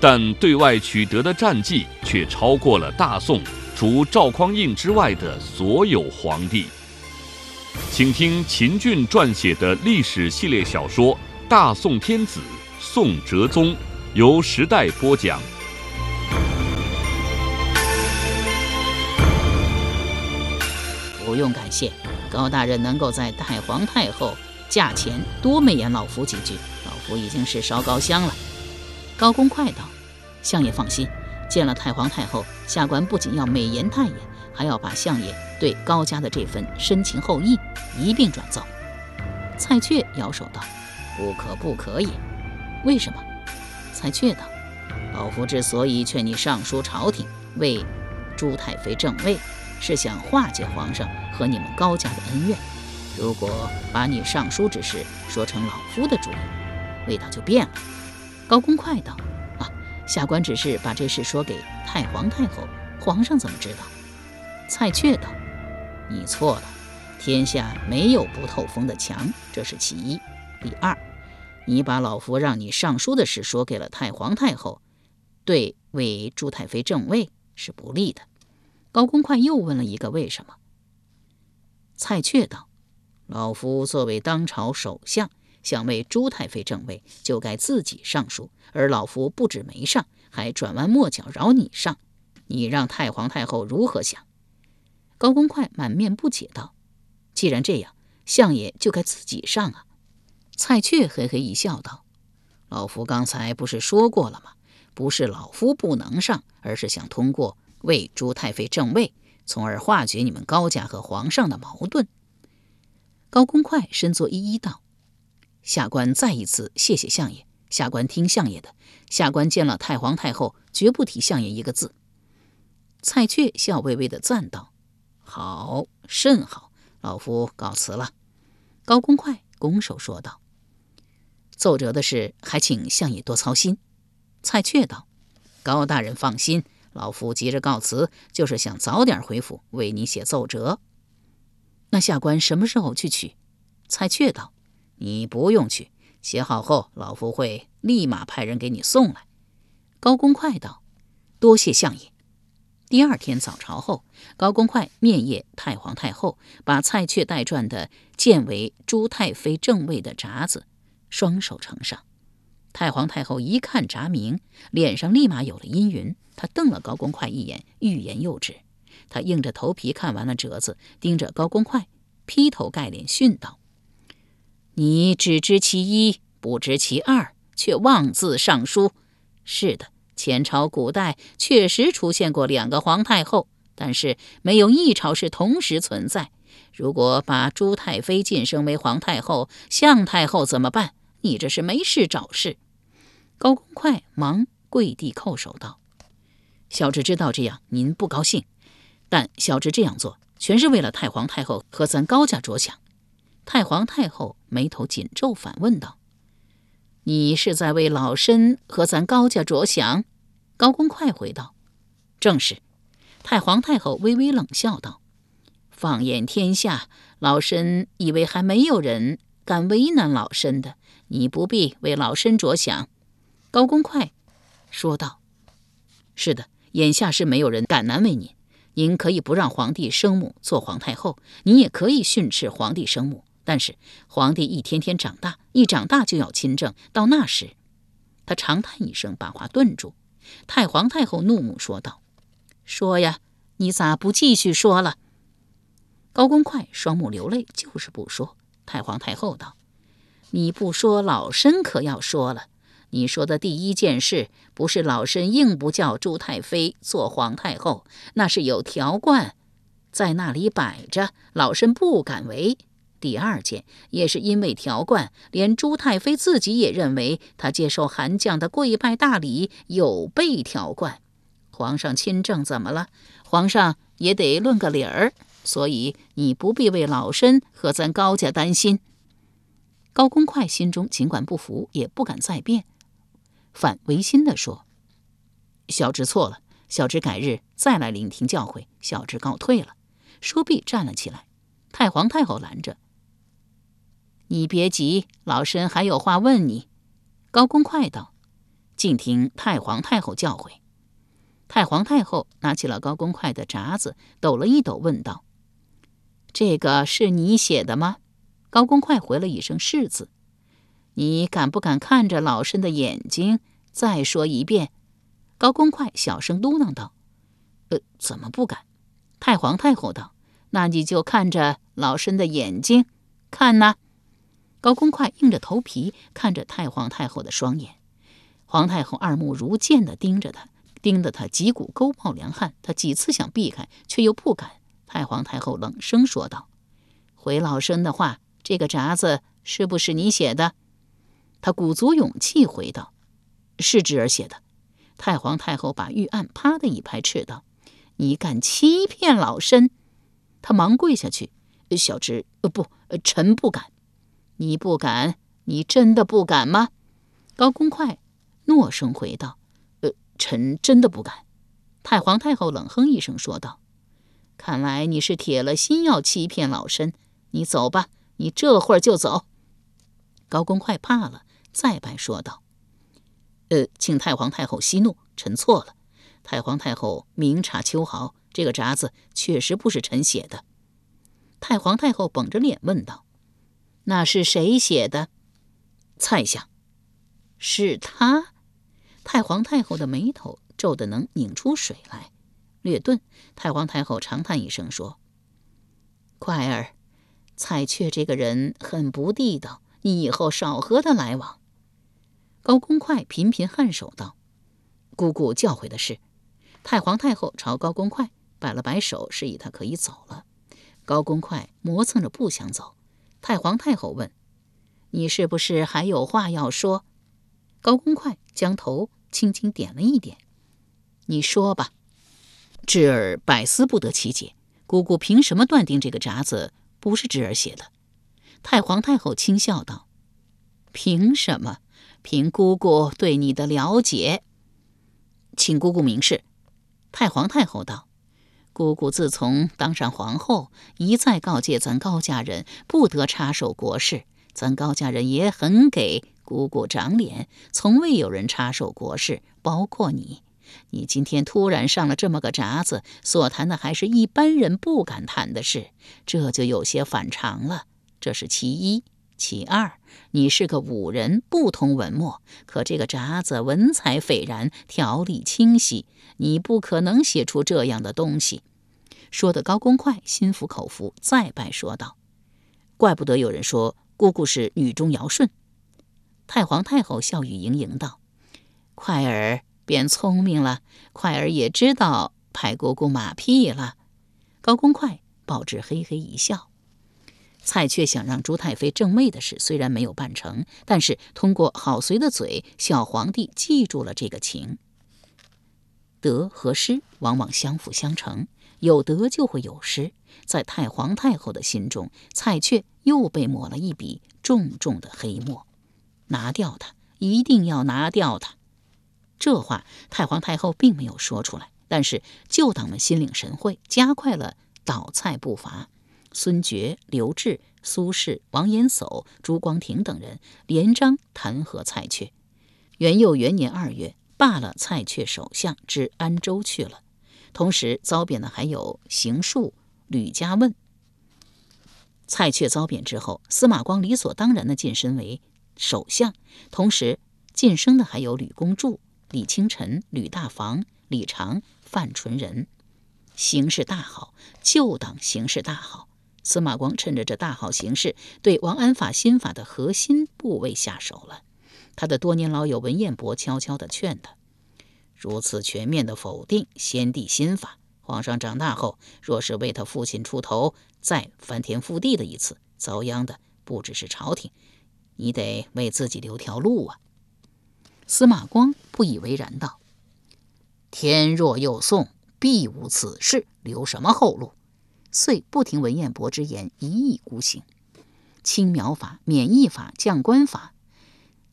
但对外取得的战绩却超过了大宋。除赵匡胤之外的所有皇帝，请听秦俊撰写的历史系列小说《大宋天子宋哲宗》，由时代播讲。不用感谢，高大人能够在太皇太后驾前多美言老夫几句，老夫已经是烧高香了。高公快道：“相爷放心。”见了太皇太后，下官不仅要美言太爷，还要把相爷对高家的这份深情厚谊一并转奏。蔡确摇手道：“不可，不可以。为什么？”蔡确道：“老夫之所以劝你上书朝廷为朱太妃正位，是想化解皇上和你们高家的恩怨。如果把你上书之事说成老夫的主意，味道就变了。”高公快道。啊下官只是把这事说给太皇太后，皇上怎么知道？蔡确道：“你错了，天下没有不透风的墙，这是其一。第二，你把老夫让你上书的事说给了太皇太后，对为朱太妃正位是不利的。”高公快又问了一个为什么？蔡确道：“老夫作为当朝首相。”想为朱太妃正位，就该自己上书，而老夫不止没上，还转弯抹角饶你上，你让太皇太后如何想？高公快满面不解道：“既然这样，相爷就该自己上啊。”蔡确嘿嘿一笑道：“老夫刚才不是说过了吗？不是老夫不能上，而是想通过为朱太妃正位，从而化解你们高家和皇上的矛盾。”高公快身作一揖道。下官再一次谢谢相爷。下官听相爷的。下官见了太皇太后，绝不提相爷一个字。蔡确笑微微的赞道：“好，甚好。老夫告辞了。”高公快拱手说道：“奏折的事，还请相爷多操心。”蔡确道：“高大人放心，老夫急着告辞，就是想早点回府为你写奏折。那下官什么时候去取？”蔡确道。你不用去，写好后，老夫会立马派人给你送来。高公快道：“多谢相爷。”第二天早朝后，高公快面谒太皇太后，把蔡确代传的建为朱太妃正位的札子双手呈上。太皇太后一看札名，脸上立马有了阴云。她瞪了高公快一眼，欲言又止。她硬着头皮看完了折子，盯着高公快，劈头盖脸训道。你只知其一，不知其二，却妄自上书。是的，前朝古代确实出现过两个皇太后，但是没有一朝是同时存在。如果把朱太妃晋升为皇太后，向太后怎么办？你这是没事找事。高公快忙跪地叩首道：“小侄知道这样您不高兴，但小侄这样做全是为了太皇太后和咱高家着想。”太皇太后眉头紧皱，反问道：“你是在为老身和咱高家着想？”高公快回道：“正是。”太皇太后微微冷笑道：“放眼天下，老身以为还没有人敢为难老身的，你不必为老身着想。”高公快说道：“是的，眼下是没有人敢难为您。您可以不让皇帝生母做皇太后，您也可以训斥皇帝生母。”但是皇帝一天天长大，一长大就要亲政。到那时，他长叹一声，把话顿住。太皇太后怒目说道：“说呀，你咋不继续说了？”高公快双目流泪，就是不说。太皇太后道：“你不说，老身可要说了。你说的第一件事，不是老身硬不叫朱太妃做皇太后，那是有条贯在那里摆着，老身不敢违。”第二件也是因为条冠，连朱太妃自己也认为她接受韩将的跪拜大礼有悖条冠。皇上亲政怎么了？皇上也得论个理儿。所以你不必为老身和咱高家担心。高公快心中尽管不服，也不敢再辩，反违心地说：“小侄错了，小侄改日再来聆听教诲。小侄告退了。”说毕，站了起来。太皇太后拦着：“你别急，老身还有话问你。”高公快道：“静听太皇太后教诲。”太皇太后拿起了高公快的札子，抖了一抖，问道：“这个是你写的吗？”高公快回了一声“是”字。你敢不敢看着老身的眼睛？再说一遍。高公快小声嘟囔道：“呃，怎么不敢？”太皇太后道：“那你就看着老身的眼睛，看呐。”高公快硬着头皮看着太皇太后的双眼。皇太后二目如剑的盯着他，盯得他脊骨沟冒凉汗。他几次想避开，却又不敢。太皇太后冷声说道：“回老身的话，这个札子是不是你写的？”他鼓足勇气回道：“是侄儿写的。”太皇太后把玉案啪的一拍，斥道。你敢欺骗老身？他忙跪下去。小侄，呃，不，臣不敢。你不敢？你真的不敢吗？高公快诺声回道：“呃，臣真的不敢。”太皇太后冷哼一声说道：“看来你是铁了心要欺骗老身。你走吧，你这会儿就走。”高公快怕了，再拜说道：“呃，请太皇太后息怒，臣错了。”太皇太后明察秋毫，这个札子确实不是臣写的。太皇太后绷着脸问道：“那是谁写的？”蔡相。是他。太皇太后的眉头皱得能拧出水来，略顿，太皇太后长叹一声说：“快儿，蔡确这个人很不地道，你以后少和他来往。”高公快频频颔首道：“姑姑教诲的是。”太皇太后朝高公快摆了摆手，示意他可以走了。高公快磨蹭着不想走。太皇太后问：“你是不是还有话要说？”高公快将头轻轻点了一点：“你说吧。”侄儿百思不得其解，姑姑凭什么断定这个札子不是侄儿写的？太皇太后轻笑道：“凭什么？凭姑姑对你的了解，请姑姑明示。”太皇太后道：“姑姑自从当上皇后，一再告诫咱高家人不得插手国事。咱高家人也很给姑姑长脸，从未有人插手国事，包括你。你今天突然上了这么个札子，所谈的还是一般人不敢谈的事，这就有些反常了。这是其一。”其二，你是个武人，不通文墨，可这个札子文采斐然，条理清晰，你不可能写出这样的东西。说的高公快心服口服，再拜说道：“怪不得有人说姑姑是女中尧舜。”太皇太后笑语盈盈道：“快儿变聪明了，快儿也知道拍姑姑马屁了。”高公快报之嘿嘿一笑。蔡确想让朱太妃正妹的事虽然没有办成，但是通过郝随的嘴，小皇帝记住了这个情。德和失往往相辅相成，有德就会有失。在太皇太后的心中，蔡确又被抹了一笔重重的黑墨。拿掉他，一定要拿掉他。这话太皇太后并没有说出来，但是旧党们心领神会，加快了倒蔡步伐。孙觉、刘志、苏轼、王延叟、朱光庭等人连章弹劾蔡确。元佑元年二月，罢了蔡确首相，至安州去了。同时遭贬的还有邢树、吕家问。蔡确遭贬之后，司马光理所当然的晋升为首相，同时晋升的还有吕公著、李清晨、吕大房、李长、范纯仁，形势大好，旧党形势大好。司马光趁着这大好形势，对王安法新法的核心部位下手了。他的多年老友文彦博悄悄地劝他：如此全面的否定先帝新法，皇上长大后若是为他父亲出头，再翻天覆地的一次，遭殃的不只是朝廷，你得为自己留条路啊。司马光不以为然道：“天若有宋，必无此事，留什么后路？”遂不听文彦博之言，一意孤行。青苗法、免役法、将官法，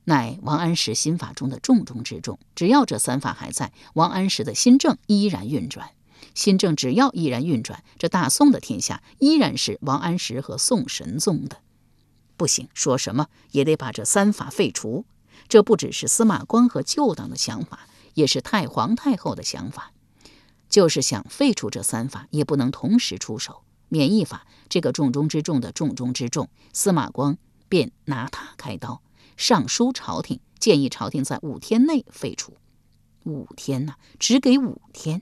乃王安石新法中的重中之重。只要这三法还在，王安石的新政依然运转。新政只要依然运转，这大宋的天下依然是王安石和宋神宗的。不行，说什么也得把这三法废除。这不只是司马光和旧党的想法，也是太皇太后的想法。就是想废除这三法，也不能同时出手。免疫法这个重中之重的重中之重，司马光便拿它开刀，上书朝廷，建议朝廷在五天内废除。五天呐，只给五天。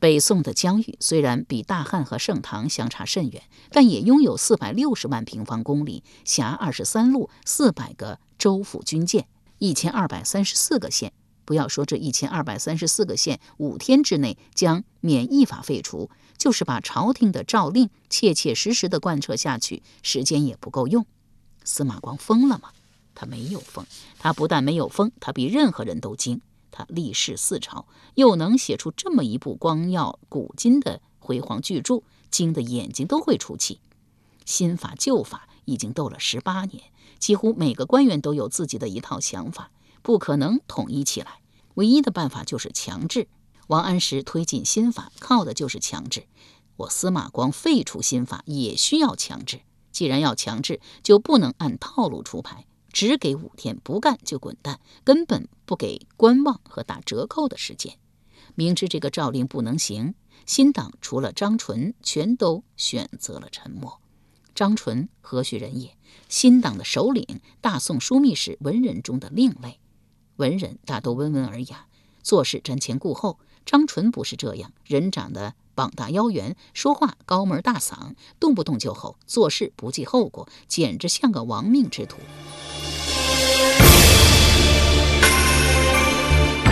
北宋的疆域虽然比大汉和盛唐相差甚远，但也拥有四百六十万平方公里，辖二十三路、四百个州府军舰、一千二百三十四个县。不要说这一千二百三十四个县五天之内将免役法废除，就是把朝廷的诏令切切实实的贯彻下去，时间也不够用。司马光疯了吗？他没有疯，他不但没有疯，他比任何人都精。他历仕四朝，又能写出这么一部光耀古今的辉煌巨著，惊得眼睛都会出气。新法旧法已经斗了十八年，几乎每个官员都有自己的一套想法，不可能统一起来。唯一的办法就是强制。王安石推进新法，靠的就是强制。我司马光废除新法，也需要强制。既然要强制，就不能按套路出牌。只给五天，不干就滚蛋，根本不给观望和打折扣的时间。明知这个诏令不能行，新党除了张纯，全都选择了沉默。张纯何许人也？新党的首领，大宋枢密使文人中的另类。文人大都温文尔雅，做事瞻前顾后。张纯不是这样，人长得膀大腰圆，说话高门大嗓，动不动就吼，做事不计后果，简直像个亡命之徒。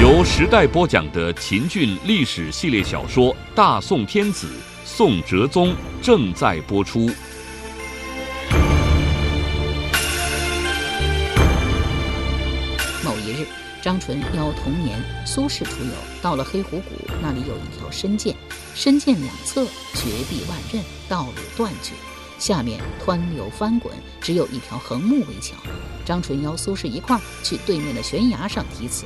由时代播讲的秦俊历史系列小说《大宋天子·宋哲宗》正在播出。张纯邀童年苏轼出游，到了黑虎谷，那里有一条深涧，深涧两侧绝壁万仞，道路断绝，下面湍流翻滚，只有一条横木为桥。张纯邀苏轼一块儿去对面的悬崖上题词。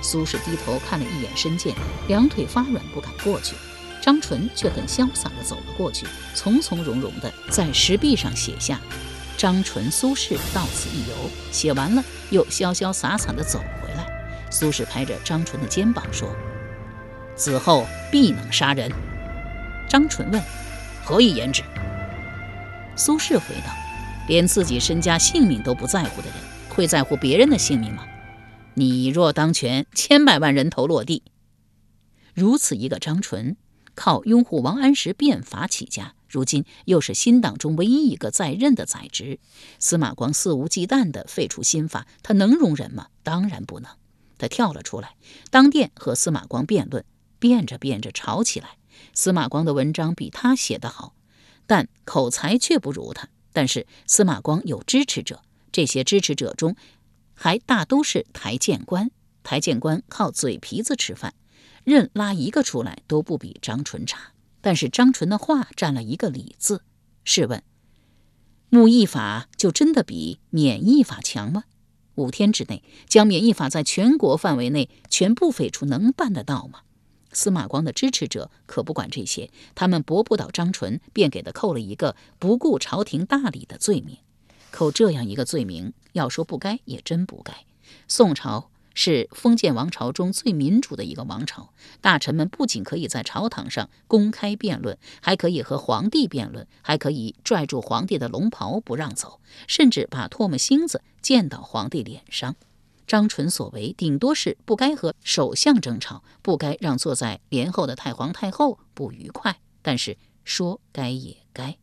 苏轼低头看了一眼深涧，两腿发软，不敢过去。张纯却很潇洒地走了过去，从从容容地在石壁上写下“张纯苏轼到此一游”。写完了，又潇潇洒洒地走。苏轼拍着张纯的肩膀说：“此后必能杀人。”张纯问：“何以言之？”苏轼回道：“连自己身家性命都不在乎的人，会在乎别人的性命吗？”你若当权，千百万人头落地。如此一个张纯，靠拥护王安石变法起家，如今又是新党中唯一一个在任的宰执。司马光肆无忌惮地废除新法，他能容忍吗？当然不能。他跳了出来，当殿和司马光辩论，辩着辩着吵起来。司马光的文章比他写得好，但口才却不如他。但是司马光有支持者，这些支持者中。还大都是台谏官，台谏官靠嘴皮子吃饭，任拉一个出来都不比张纯差。但是张纯的话占了一个理字。试问，木役法就真的比免役法强吗？五天之内将免疫法在全国范围内全部废除，能办得到吗？司马光的支持者可不管这些，他们驳不倒张纯，便给他扣了一个不顾朝廷大礼的罪名。扣这样一个罪名，要说不该也真不该。宋朝是封建王朝中最民主的一个王朝，大臣们不仅可以在朝堂上公开辩论，还可以和皇帝辩论，还可以拽住皇帝的龙袍不让走，甚至把唾沫星子溅到皇帝脸上。张纯所为，顶多是不该和首相争吵，不该让坐在帘后的太皇太后不愉快，但是说该也该。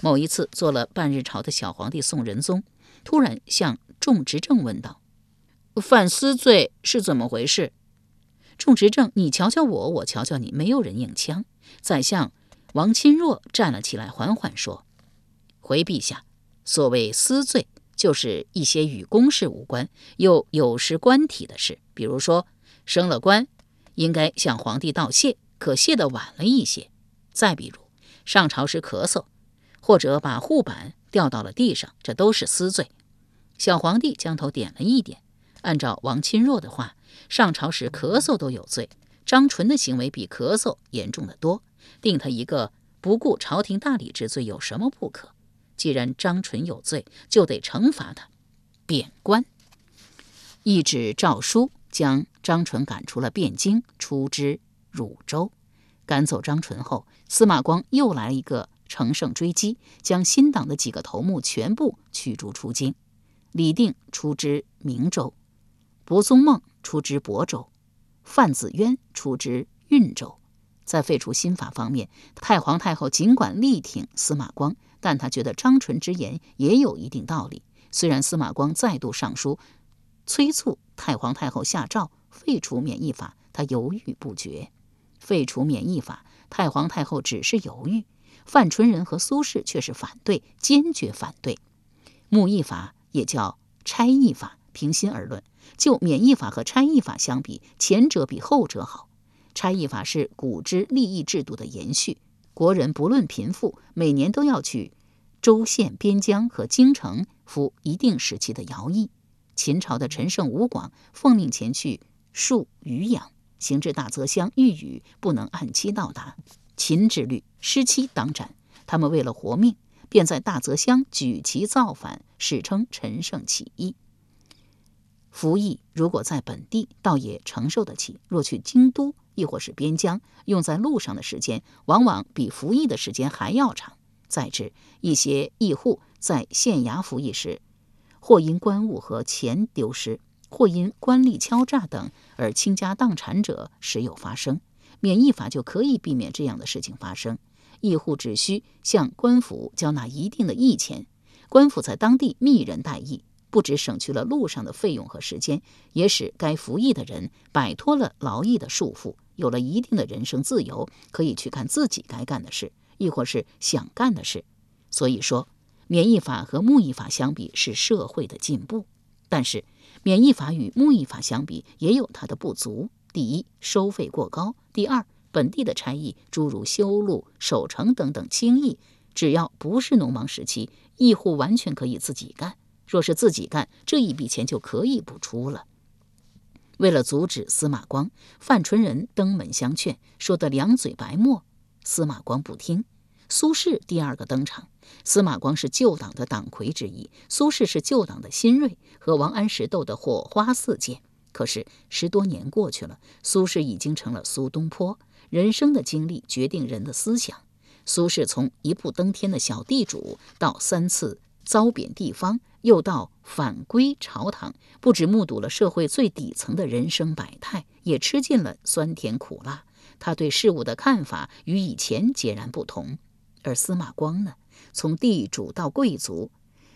某一次，做了半日朝的小皇帝宋仁宗，突然向众执政问道：“犯私罪是怎么回事？”众执政，你瞧瞧我，我瞧瞧你，没有人应枪。宰相王钦若站了起来，缓缓说：“回陛下，所谓私罪，就是一些与公事无关又有失官体的事，比如说升了官，应该向皇帝道谢，可谢得晚了一些；再比如上朝时咳嗽，或者把护板掉到了地上，这都是私罪。小皇帝将头点了一点，按照王钦若的话，上朝时咳嗽都有罪，张纯的行为比咳嗽严重的多，定他一个。不顾朝廷大礼之罪有什么不可？既然张纯有罪，就得惩罚他，贬官。一纸诏书将张纯赶出了汴京，出知汝州。赶走张纯后，司马光又来了一个乘胜追击，将新党的几个头目全部驱逐出京。李定出知明州，柏宗孟出知亳州，范子渊出知运州。在废除新法方面，太皇太后尽管力挺司马光，但她觉得张纯之言也有一定道理。虽然司马光再度上书催促太皇太后下诏废除免役法，他犹豫不决。废除免役法，太皇太后只是犹豫，范纯仁和苏轼却是反对，坚决反对。木役法也叫差役法，平心而论，就免役法和差役法相比，前者比后者好。差役法是古之利益制度的延续，国人不论贫富，每年都要去州县边疆和京城服一定时期的徭役。秦朝的陈胜吴广奉命前去戍渔阳，行至大泽乡遇雨，不能按期到达，秦之律失期当斩。他们为了活命，便在大泽乡举旗造反，史称陈胜起义。服役如果在本地，倒也承受得起；若去京都，亦或是边疆，用在路上的时间，往往比服役的时间还要长。再之，一些役户在县衙服役时，或因官物和钱丢失，或因官吏敲诈等而倾家荡产者，时有发生。免役法就可以避免这样的事情发生。役户只需向官府交纳一定的役钱，官府在当地密人代役。不止省去了路上的费用和时间，也使该服役的人摆脱了劳役的束缚，有了一定的人生自由，可以去干自己该干的事，亦或是想干的事。所以说，免役法和木役法相比是社会的进步，但是免役法与木役法相比也有它的不足。第一，收费过高；第二，本地的差役，诸如修路、守城等等轻役，只要不是农忙时期，役户完全可以自己干。若是自己干，这一笔钱就可以不出了。为了阻止司马光，范纯仁登门相劝，说得两嘴白沫。司马光不听。苏轼第二个登场。司马光是旧党的党魁之一，苏轼是旧党的新锐，和王安石斗得火花四溅。可是十多年过去了，苏轼已经成了苏东坡。人生的经历决定人的思想。苏轼从一步登天的小地主，到三次遭贬地方。又到返归朝堂，不止目睹了社会最底层的人生百态，也吃尽了酸甜苦辣。他对事物的看法与以前截然不同。而司马光呢，从地主到贵族，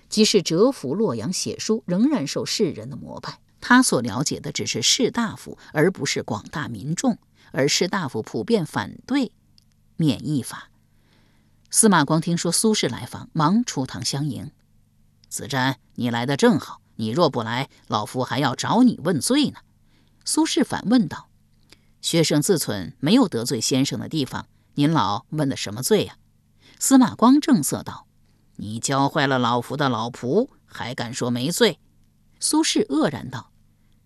即使蛰伏洛阳写书，仍然受世人的膜拜。他所了解的只是士大夫，而不是广大民众。而士大夫普遍反对免役法。司马光听说苏轼来访，忙出堂相迎。子瞻，你来的正好。你若不来，老夫还要找你问罪呢。苏轼反问道：“学生自忖没有得罪先生的地方，您老问的什么罪呀？”司马光正色道：“你教坏了老夫的老仆，还敢说没罪？”苏轼愕然道：“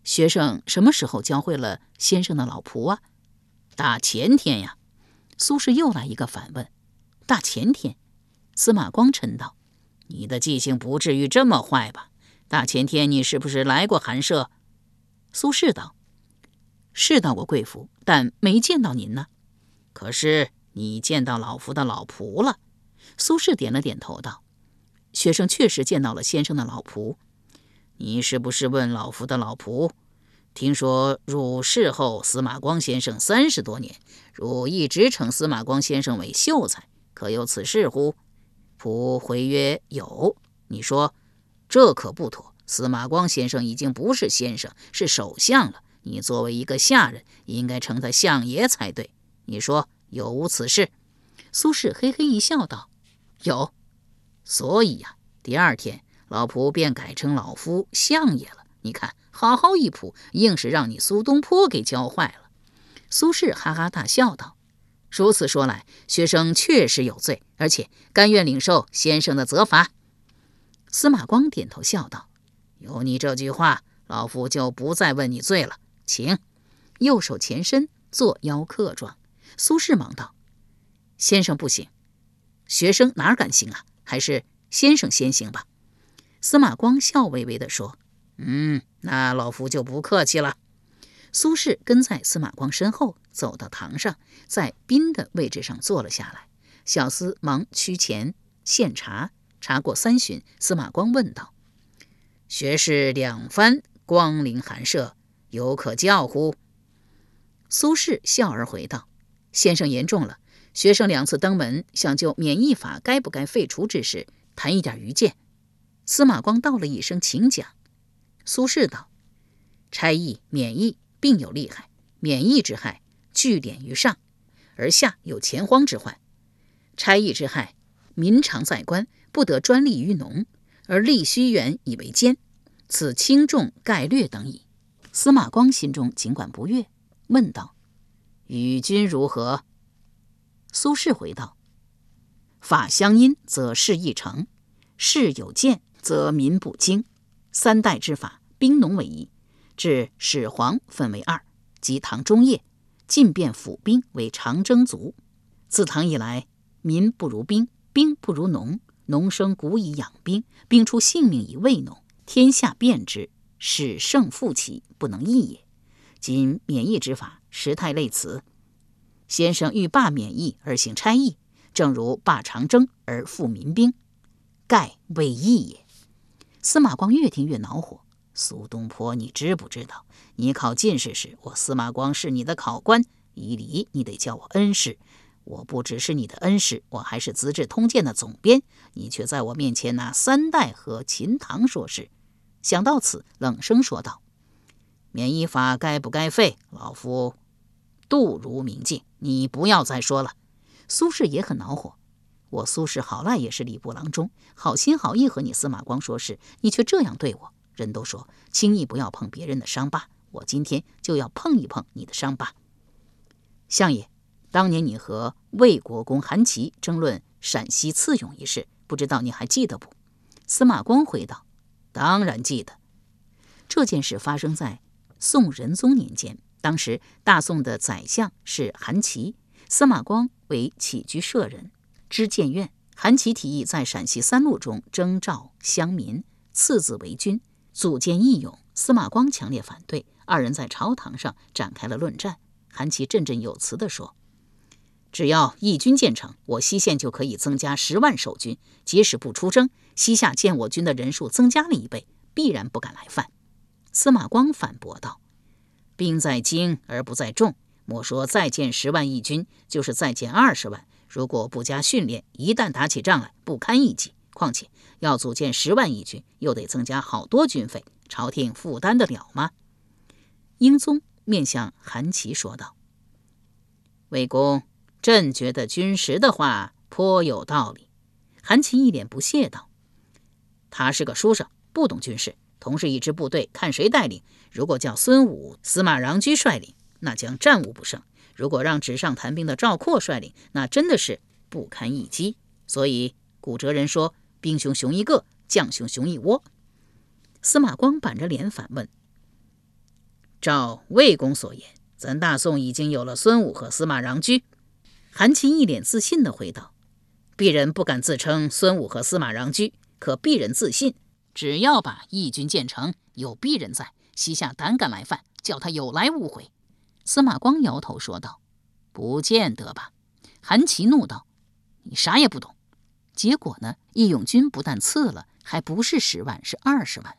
学生什么时候教会了先生的老仆啊？”大前天呀。苏轼又来一个反问：“大前天？”司马光嗔道。你的记性不至于这么坏吧？大前天你是不是来过寒舍？苏轼道：“是到过贵府，但没见到您呢。可是你见到老夫的老仆了？”苏轼点了点头道：“学生确实见到了先生的老仆。你是不是问老夫的老仆？听说汝侍候司马光先生三十多年，汝一直称司马光先生为秀才，可有此事乎？”仆回曰：“有。”你说，这可不妥。司马光先生已经不是先生，是首相了。你作为一个下人，应该称他相爷才对。你说有无此事？苏轼嘿嘿一笑，道：“有。”所以呀，第二天老仆便改成老夫相爷了。你看，好好一仆，硬是让你苏东坡给教坏了。”苏轼哈哈大笑道：“如此说来，学生确实有罪，而且甘愿领受先生的责罚。”司马光点头笑道：“有你这句话，老夫就不再问你罪了，请。”右手前伸，做邀客状。苏轼忙道：“先生不行，学生哪敢行啊？还是先生先行吧。”司马光笑微微地说：“嗯，那老夫就不客气了。”苏轼跟在司马光身后走到堂上，在宾的位置上坐了下来。小厮忙趋前献茶。茶过三巡，司马光问道：“学士两番光临寒舍，有可教乎？”苏轼笑而回道：“先生言重了。学生两次登门，想就免役法该不该废除之事谈一点愚见。”司马光道了一声：“请讲。”苏轼道：“差役、免役并有利害。免役之害，据典于上，而下有钱荒之患；差役之害，民常在官。”不得专利于农，而利虚员以为奸，此轻重概略等矣。司马光心中尽管不悦，问道：“与君如何？”苏轼回道：“法相因，则事易成；事有见，则民不惊。三代之法，兵农为一，至始皇分为二，即唐中叶，进变府兵为长征卒。自唐以来，民不如兵，兵不如农。”农生谷以养兵，兵出性命以慰农，天下变之，使胜负起，不能易也。今免役之法，时态类此。先生欲罢免役而行差役，正如罢长征而复民兵，盖未易也。司马光越听越恼火。苏东坡，你知不知道？你考进士时，我司马光是你的考官，以礼你得叫我恩师。我不只是你的恩师，我还是《资治通鉴》的总编，你却在我面前拿三代和秦唐说事。想到此，冷声说道：“免役法该不该废？老夫度如明镜，你不要再说了。”苏轼也很恼火。我苏轼好赖也是礼部郎中，好心好意和你司马光说事，你却这样对我。人都说轻易不要碰别人的伤疤，我今天就要碰一碰你的伤疤，相爷。当年你和魏国公韩琦争论陕西刺勇一事，不知道你还记得不？司马光回道：“当然记得。这件事发生在宋仁宗年间，当时大宋的宰相是韩琦，司马光为起居舍人，知谏院。韩琦提议在陕西三路中征召乡民，次子为军，组建义勇。司马光强烈反对，二人在朝堂上展开了论战。韩琦振振有词地说。只要义军建成，我西线就可以增加十万守军。即使不出征，西夏见我军的人数增加了一倍，必然不敢来犯。司马光反驳道：“兵在精而不在重，莫说再建十万义军，就是再建二十万，如果不加训练，一旦打起仗来，不堪一击。况且要组建十万义军，又得增加好多军费，朝廷负担得了吗？”英宗面向韩琦说道：“魏公。”朕觉得军师的话颇有道理。韩琦一脸不屑道：“他是个书生，不懂军事。同是一支部队，看谁带领。如果叫孙武、司马穰苴率领，那将战无不胜；如果让纸上谈兵的赵括率领，那真的是不堪一击。所以古哲人说：‘兵熊熊一个，将熊熊一窝。’”司马光板着脸反问：“照魏公所言，咱大宋已经有了孙武和司马穰苴？”韩琦一脸自信地回道：“鄙人不敢自称孙武和司马穰苴，可鄙人自信，只要把义军建成，有鄙人在，西夏胆敢来犯，叫他有来无回。”司马光摇头说道：“不见得吧？”韩琦怒道：“你啥也不懂。结果呢？义勇军不但撤了，还不是十万，是二十万。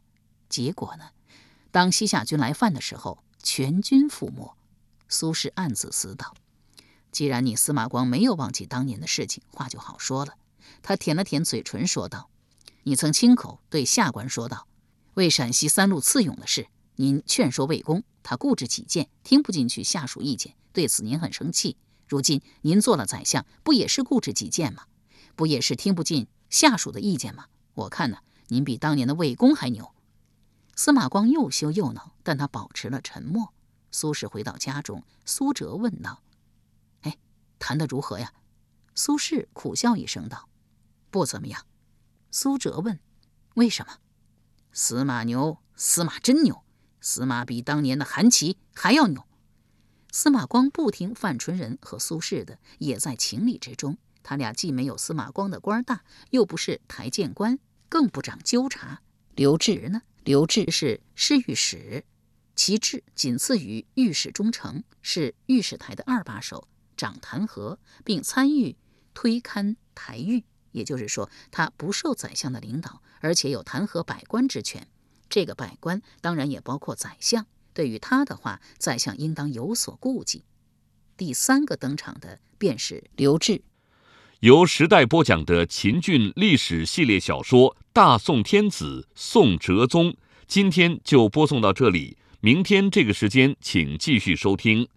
结果呢？当西夏军来犯的时候，全军覆没。”苏轼暗自思道。既然你司马光没有忘记当年的事情，话就好说了。他舔了舔嘴唇，说道：“你曾亲口对下官说道，为陕西三路刺勇的事，您劝说魏公，他固执己见，听不进去下属意见，对此您很生气。如今您做了宰相，不也是固执己见吗？不也是听不进下属的意见吗？我看呢，您比当年的魏公还牛。司马光又羞又恼，但他保持了沉默。苏轼回到家中，苏辙问道：“，谈得如何呀？”苏轼苦笑一声道：“不怎么样。”苏辙问：“为什么？”司马牛，司马真牛，司马比当年的韩琦还要牛。司马光不听范纯仁和苏轼的，也在情理之中。他俩既没有司马光的官大，又不是台谏官，更不掌纠察。刘志呢？刘志是侍御史，其志仅次于御史中丞，是御史台的二把手，掌弹劾，并参与推勘台狱。也就是说，他不受宰相的领导，而且有弹劾百官之权。这个百官当然也包括宰相。对于他的话，宰相应当有所顾忌。第三个登场的便是刘志。由时代播讲的秦俊历史系列小说《大宋天子·宋哲宗》，今天就播送到这里。明天这个时间，请继续收听。